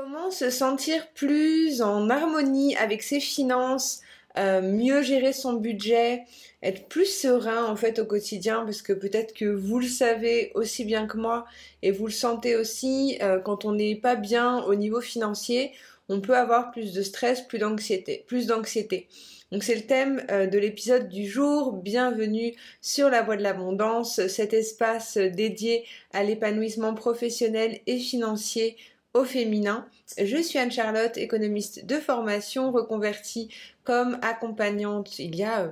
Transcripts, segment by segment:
Comment se sentir plus en harmonie avec ses finances, euh, mieux gérer son budget, être plus serein en fait au quotidien parce que peut-être que vous le savez aussi bien que moi et vous le sentez aussi euh, quand on n'est pas bien au niveau financier, on peut avoir plus de stress, plus d'anxiété, plus d'anxiété. Donc c'est le thème euh, de l'épisode du jour. Bienvenue sur la voie de l'abondance, cet espace dédié à l'épanouissement professionnel et financier au féminin. Je suis Anne-Charlotte, économiste de formation, reconvertie comme accompagnante il y a euh,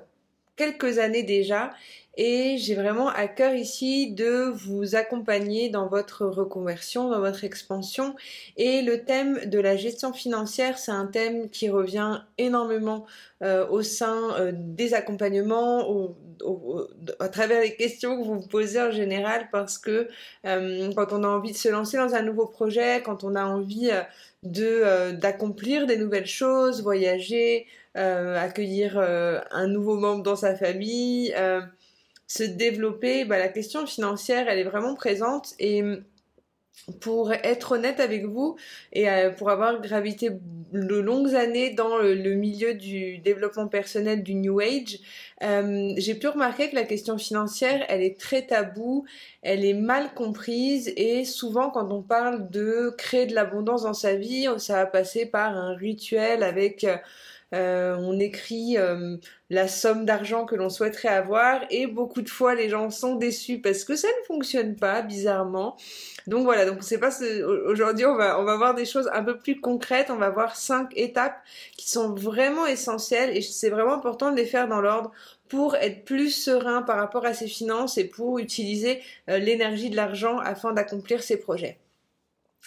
quelques années déjà et j'ai vraiment à cœur ici de vous accompagner dans votre reconversion, dans votre expansion. Et le thème de la gestion financière, c'est un thème qui revient énormément euh, au sein euh, des accompagnements, à travers les questions que vous vous posez en général, parce que euh, quand on a envie de se lancer dans un nouveau projet, quand on a envie de d'accomplir des nouvelles choses, voyager, accueillir un nouveau membre dans sa famille, se développer, bah, la question financière, elle est vraiment présente. Et pour être honnête avec vous et euh, pour avoir gravité de longues années dans le, milieu du développement personnel du New Age, euh, j'ai pu remarquer que la question financière, elle est très taboue, elle est mal comprise. Et souvent quand on parle de créer de l'abondance dans sa vie, ça va passer par un rituel avec... Euh, euh, on écrit euh, la somme d'argent que l'on souhaiterait avoir et beaucoup de fois les gens sont déçus parce que ça ne fonctionne pas bizarrement. Donc voilà, donc c'est pas aujourd'hui on va on va voir des choses un peu plus concrètes, on va voir cinq étapes qui sont vraiment essentielles et c'est vraiment important de les faire dans l'ordre pour être plus serein par rapport à ses finances et pour utiliser euh, l'énergie de l'argent afin d'accomplir ses projets.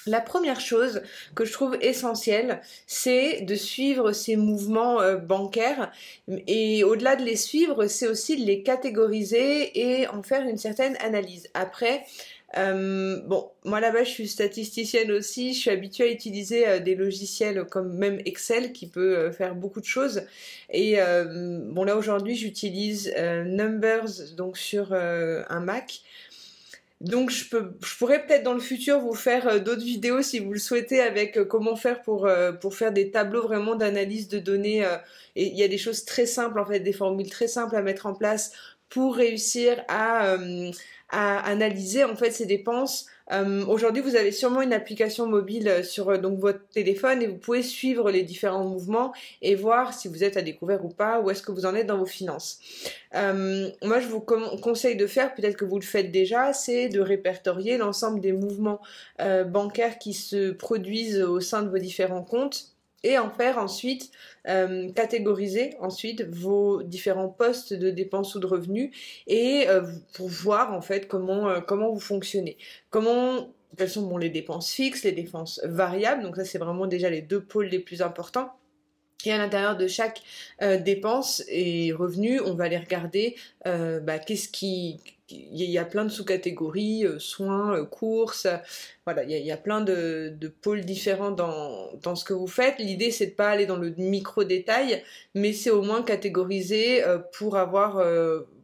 La première chose que je trouve essentielle, c'est de suivre ces mouvements euh, bancaires et au-delà de les suivre, c'est aussi de les catégoriser et en faire une certaine analyse. Après, euh, bon, moi là-bas, je suis statisticienne aussi. Je suis habituée à utiliser euh, des logiciels comme même Excel qui peut faire beaucoup de choses. Et bon, là aujourd'hui, j'utilise Numbers donc sur un Mac. Donc je, peux, je pourrais peut-être dans le futur vous faire euh, d'autres vidéos si vous le souhaitez avec euh, comment faire pour, euh, pour faire des tableaux vraiment d'analyse de données. et il y a des choses très simples en fait, des formules très simples à mettre en place pour réussir à, à analyser en fait ces dépenses euh, aujourd'hui, vous avez sûrement une application mobile euh, sur euh, donc votre téléphone et vous pouvez suivre les différents mouvements et voir si vous êtes à découvert ou pas, où est-ce que vous en êtes dans vos finances. moi, je vous conseille de faire, peut-être que vous le faites déjà, c'est de répertorier l'ensemble des mouvements bancaires qui se produisent au sein de vos différents comptes et en faire ensuite euh, catégoriser ensuite vos différents postes de dépenses ou de revenus et euh, pour voir en fait comment euh, comment vous fonctionnez. Comment quelles sont bon, les dépenses fixes les dépenses variables. Donc ça c'est vraiment déjà les deux pôles les plus importants. Et à l'intérieur de chaque dépense et revenu, on va les regarder bah, qu'est-ce qui il y a plein de sous-catégories, euh, soins, euh, courses, voilà, il y, a, plein de, pôles différents dans, dans, ce que vous faites. L'idée, c'est de pas aller dans le micro-détail, mais c'est au moins catégoriser euh, pour avoir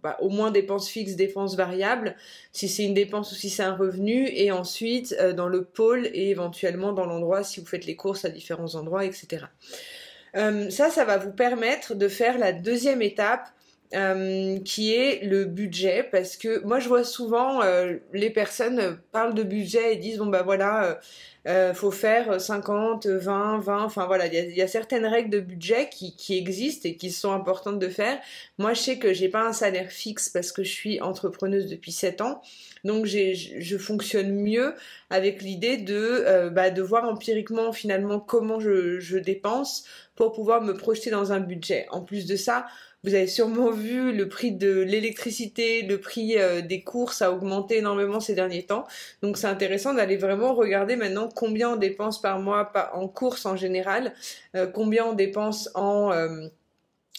bah, au moins dépenses fixes, dépenses variables, si c'est une dépense ou si c'est un revenu, et ensuite dans le pôle et éventuellement dans l'endroit si vous faites les courses à différents endroits, etc. ça, ça va vous permettre de faire la deuxième étape euh, qui est le budget parce que moi je vois souvent euh, les personnes parlent de budget et disent bon bah voilà euh, faut faire 50 20 20 enfin voilà il y, a, certaines règles de budget qui, qui existent et qui sont importantes de faire. Moi je sais que j'ai pas un salaire fixe parce que je suis entrepreneuse depuis 7 ans. Donc je fonctionne mieux avec l'idée de bah, de voir empiriquement finalement comment je, je dépense pour pouvoir me projeter dans un budget. En plus de ça vous avez sûrement vu le prix de l'électricité, le prix euh, des courses a augmenté énormément ces derniers temps. Donc c'est intéressant d'aller vraiment regarder maintenant combien on dépense par mois en courses en général, euh, combien on dépense en euh,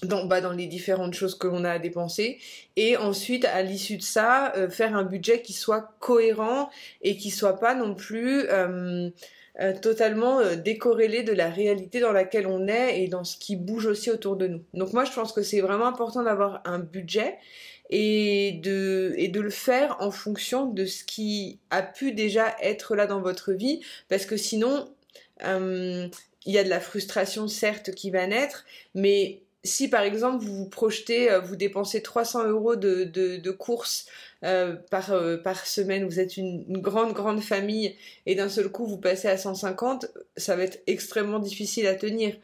dans, bah, dans les différentes choses que l'on a à dépenser et ensuite à l'issue de ça faire un budget qui soit cohérent et qui soit pas non plus euh, totalement euh, décorrélé de la réalité dans laquelle on est et dans ce qui bouge aussi autour de nous. Donc moi je pense que c'est vraiment important d'avoir un budget et de, et de le faire en fonction de ce qui a pu déjà être là dans votre vie parce que sinon il y a de la frustration certes qui va naître, mais si par exemple vous vous projetez, euh, vous dépensez 300 euros de, de, courses euh, par, euh, par semaine, vous êtes une, grande, grande famille et d'un seul coup vous passez à 150, ça va être extrêmement difficile à tenir.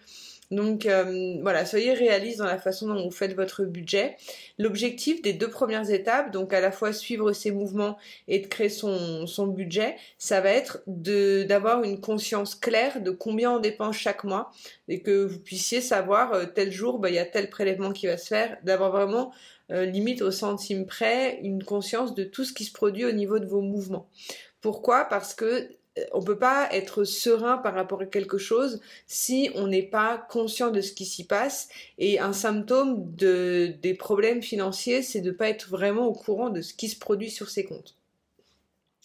Donc euh, voilà, soyez réaliste dans la façon dont vous faites votre budget. L'objectif des deux premières étapes, donc à la fois suivre ses mouvements et de créer son, budget, ça va être d'avoir une conscience claire de combien on dépense chaque mois et que vous puissiez savoir euh, tel jour, bah, il y a tel prélèvement qui va se faire, d'avoir vraiment euh, limite au centime près une conscience de tout ce qui se produit au niveau de vos mouvements. Pourquoi? Parce que on peut pas être serein par rapport à quelque chose si on n'est pas conscient de ce qui s'y passe. Et un symptôme de, des problèmes financiers, c'est de pas être vraiment au courant de ce qui se produit sur ses comptes.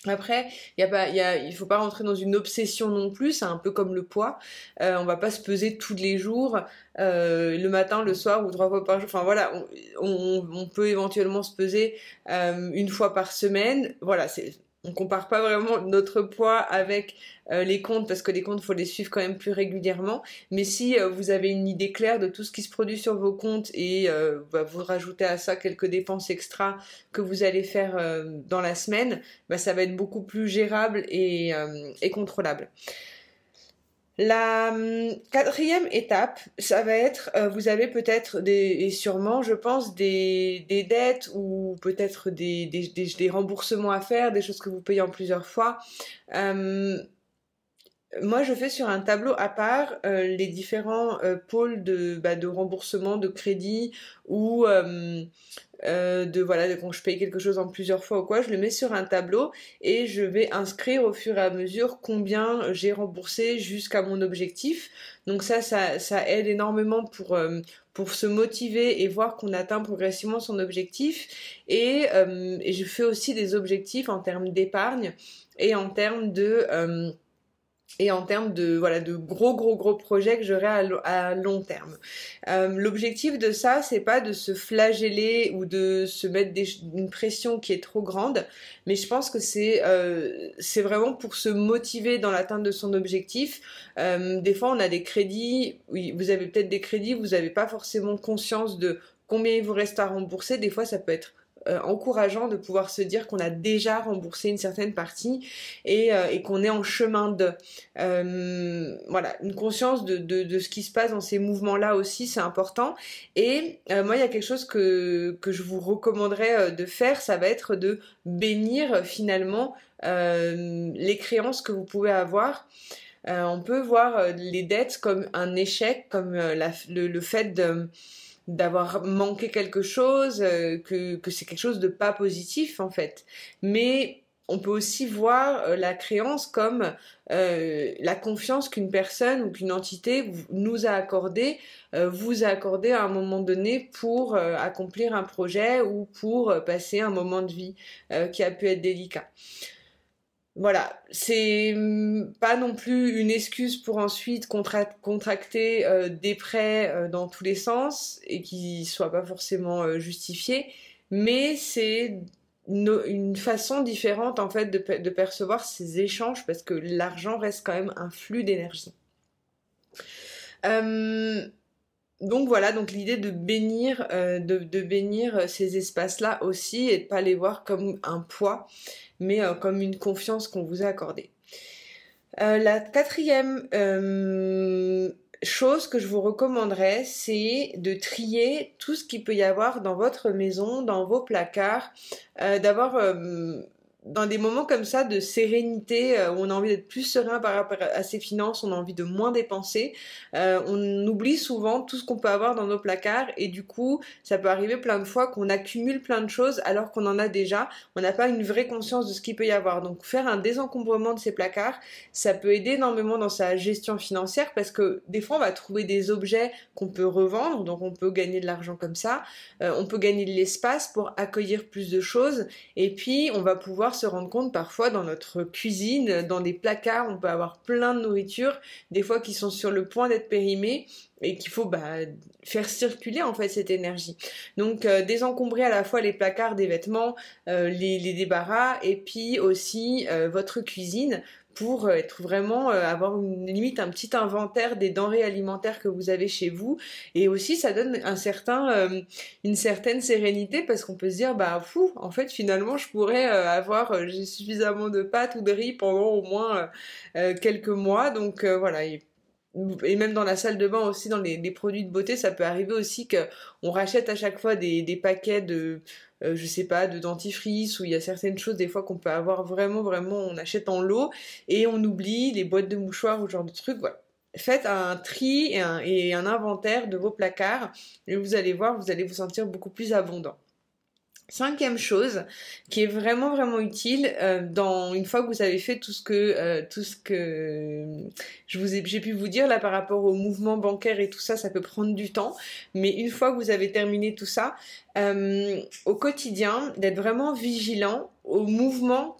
Après, y a pas, y a, il faut pas rentrer dans une obsession non plus. C'est un peu comme le poids. Euh, on va pas se peser tous les jours, euh, le matin, le soir ou trois fois par jour. Enfin voilà, on, on, peut éventuellement se peser euh, une fois par semaine. Voilà, c'est on compare pas vraiment notre poids avec euh, les comptes parce que les comptes faut les suivre quand même plus régulièrement. Mais si euh, vous avez une idée claire de tout ce qui se produit sur vos comptes et euh, bah, vous rajoutez à ça quelques dépenses extra que vous allez faire dans la semaine, bah, ça va être beaucoup plus gérable et contrôlable. La hum, quatrième étape, ça va être, euh, vous avez peut-être des, et sûrement, je pense, des, des dettes ou peut-être des, des, remboursements à faire, des choses que vous payez en plusieurs fois. Hum, moi, je fais sur un tableau à part euh, les différents euh, pôles de, bah, de remboursement, de crédit ou euh, de voilà de quand je paye quelque chose en plusieurs fois ou quoi, je le mets sur un tableau et je vais inscrire au fur et à mesure combien j'ai remboursé jusqu'à mon objectif. Donc ça, ça, ça aide énormément pour pour se motiver et voir qu'on atteint progressivement son objectif. Et je fais aussi des objectifs en termes d'épargne et en termes de et en termes de voilà de gros gros gros projets que j'aurai à, long terme. Euh, L'objectif de ça, c'est pas de se flageller ou de se mettre une pression qui est trop grande, mais je pense que c'est euh, vraiment pour se motiver dans l'atteinte de son objectif. Euh, des fois, on a des crédits, oui, vous avez peut-être des crédits, vous n'avez pas forcément conscience de combien il vous reste à rembourser. Des fois, ça peut être euh, encourageant de pouvoir se dire qu'on a déjà remboursé une certaine partie et, euh, qu'on est en chemin de. Euh, voilà, une conscience de, de, ce qui se passe dans ces mouvements-là aussi, c'est important. Et moi, il y a quelque chose que, que je vous recommanderais de faire, ça va être de bénir finalement les créances que vous pouvez avoir. on peut voir les dettes comme un échec, comme le, le, fait de d'avoir manqué quelque chose, euh, que, c'est quelque chose de pas positif en fait. Mais on peut aussi voir euh, la créance comme euh, la confiance qu'une personne ou qu'une entité nous a accordée, vous a accordé à un moment donné pour accomplir un projet ou pour passer un moment de vie qui a pu être délicat voilà, c'est mm, pas non plus une excuse pour ensuite contracter euh, des prêts euh, dans tous les sens et qui soient pas forcément euh, justifiés, mais c'est une façon différente en fait de, percevoir ces échanges parce que l'argent reste quand même un flux d'énergie. Donc voilà, donc l'idée de bénir, de, de, bénir ces espaces-là aussi et de pas les voir comme un poids mais euh, comme une confiance qu'on vous a accordée. Euh, la quatrième euh, chose que je vous recommanderais, c'est de trier tout ce qu'il peut y avoir dans votre maison, dans vos placards, d'avoir dans des moments comme ça de sérénité, euh, où on a envie d'être plus serein par rapport à ses finances, on a envie de moins dépenser, euh, on oublie souvent tout ce qu'on peut avoir dans nos placards et du coup, ça peut arriver plein de fois qu'on accumule plein de choses alors qu'on en a déjà. On n'a pas une vraie conscience de ce qu'il peut y avoir. Donc faire un désencombrement de ces placards, ça peut aider énormément dans sa gestion financière parce que des fois, on va trouver des objets qu'on peut revendre, donc on peut gagner de l'argent comme ça. Euh, on peut gagner de l'espace pour accueillir plus de choses et puis on va pouvoir se rendre compte parfois dans notre cuisine, dans des placards, on peut avoir plein de nourriture, des fois qui sont sur le point d'être périmés et qu'il faut bah, faire circuler en fait cette énergie. Donc euh, désencombrer à la fois les placards des vêtements, euh, les, débarras et puis aussi euh, votre cuisine pour être vraiment avoir une limite un petit inventaire des denrées alimentaires que vous avez chez vous. Et aussi ça donne un certain une certaine sérénité parce qu'on peut se dire bah fou en fait finalement je pourrais avoir j'ai suffisamment de pâtes ou de riz pendant au moins quelques mois. Donc voilà même dans la salle de bain aussi, dans les, produits de beauté, ça peut arriver aussi qu'on rachète à chaque fois des, paquets de, euh, je sais pas, de dentifrice, où il y a certaines choses des fois qu'on peut avoir vraiment, vraiment, on achète en lot, et on oublie les boîtes de mouchoirs ou ce genre de trucs, voilà. Faites un tri et et un inventaire de vos placards, et vous allez voir, vous allez vous sentir beaucoup plus abondant. Cinquième chose qui est vraiment vraiment utile euh, dans une fois que vous avez fait tout ce que euh, tout ce que j'ai pu vous dire là par rapport au mouvement bancaire et tout ça ça peut prendre du temps. Mais une fois que vous avez terminé tout ça euh, au quotidien d'être vraiment vigilant au mouvement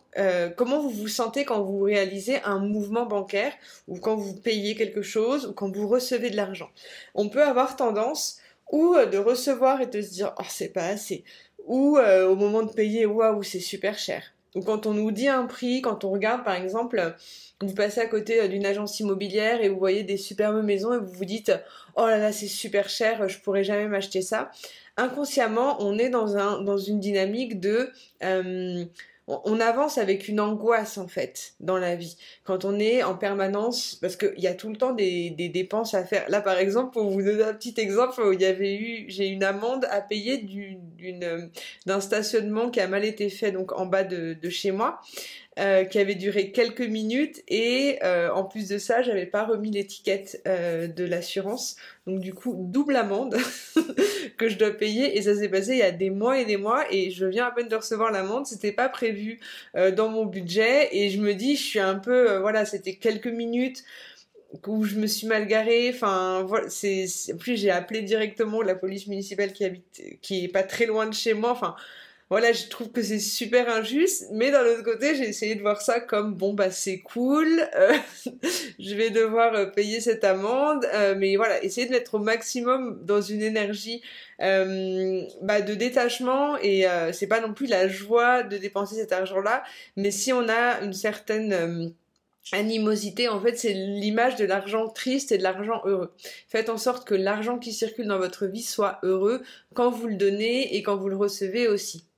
comment vous vous sentez quand vous réalisez un mouvement bancaire ou quand vous payez quelque chose ou quand vous recevez de l'argent. On peut avoir tendance ou de recevoir et de se dire oh c'est pas assez ou euh, au moment de payer, waouh, c'est super cher. Ou quand on nous dit un prix, quand on regarde par exemple, vous passez à côté euh, d'une agence immobilière et vous voyez des superbes maisons et vous vous dites oh là là c'est super cher, je pourrais jamais m'acheter ça. Inconsciemment, on est dans un dans une dynamique de euh, on avance avec une angoisse en fait dans la vie. Quand on est en permanence, parce qu'il y a tout le temps des, dépenses à faire. Là par exemple, pour vous donner un petit exemple, il y avait eu, j'ai une amende à payer d'un stationnement qui a mal été fait donc en bas de, de chez moi. Euh, qui avait duré quelques minutes et euh, en plus de ça, j'avais pas remis l'étiquette euh, de l'assurance. Donc du coup, double amende que je dois payer et ça s'est passé il y a des mois et des mois et je viens à peine de recevoir l'amende, c'était pas prévu dans mon budget et je me dis je suis un peu voilà, c'était quelques minutes où je me suis mal garée. Enfin, voilà, c'est, plus j'ai appelé directement la police municipale qui habite, qui est pas très loin de chez moi. Enfin, voilà, je trouve que c'est super injuste, mais d'un autre côté, j'ai essayé de voir ça comme bon bah c'est cool, euh, je vais devoir euh, payer cette amende, euh, mais voilà, essayer de mettre au maximum dans une énergie bah, de détachement et c'est pas non plus la joie de dépenser cet argent-là, mais si on a une certaine animosité, en fait, c'est l'image de l'argent triste et de l'argent heureux. Faites en sorte que l'argent qui circule dans votre vie soit heureux quand vous le donnez et quand vous le recevez aussi.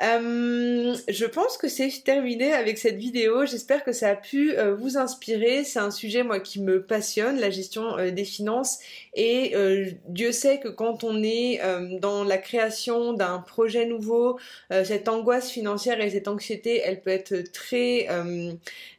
Euh, je pense que c'est terminé avec cette vidéo. J'espère que ça a pu euh, vous inspirer. C'est un sujet moi qui me passionne, la gestion euh, des finances. Et Dieu sait que quand on est dans la création d'un projet nouveau, cette angoisse financière et cette anxiété, elle peut être très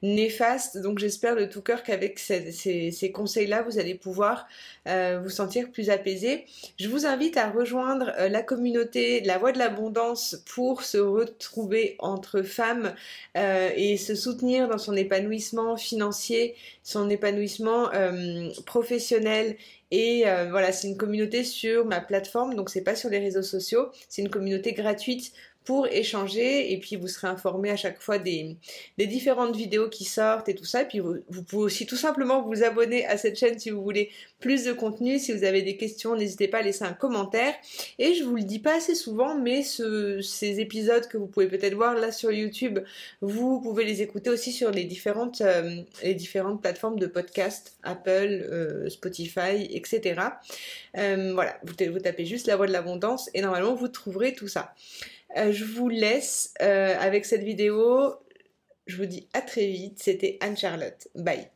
néfaste. Donc j'espère de tout cœur qu'avec ces, ces conseils-là, vous allez pouvoir vous sentir plus apaisé. Je vous invite à rejoindre la communauté La Voix de l'Abondance pour se retrouver entre femmes euh, et se soutenir dans son épanouissement financier, son épanouissement euh, professionnel. Et euh, voilà, c'est une communauté sur ma plateforme, donc c'est pas sur les réseaux sociaux, c'est une communauté gratuite pour échanger et puis vous serez informé à chaque fois des, des, différentes vidéos qui sortent et tout ça. Et puis vous, pouvez aussi tout simplement vous abonner à cette chaîne si vous voulez plus de contenu. Si vous avez des questions, n'hésitez pas à laisser un commentaire. Et je vous le dis pas assez souvent, mais ce, ces épisodes que vous pouvez peut-être voir là sur YouTube, vous pouvez les écouter aussi sur les différentes, euh, les différentes plateformes de podcast, Apple, euh, Spotify, etc. Euh, voilà, vous, vous tapez juste la voix de l'abondance et normalement vous trouverez tout ça. Euh, je vous laisse euh, avec cette vidéo. Je vous dis à très vite. C'était Anne-Charlotte. Bye.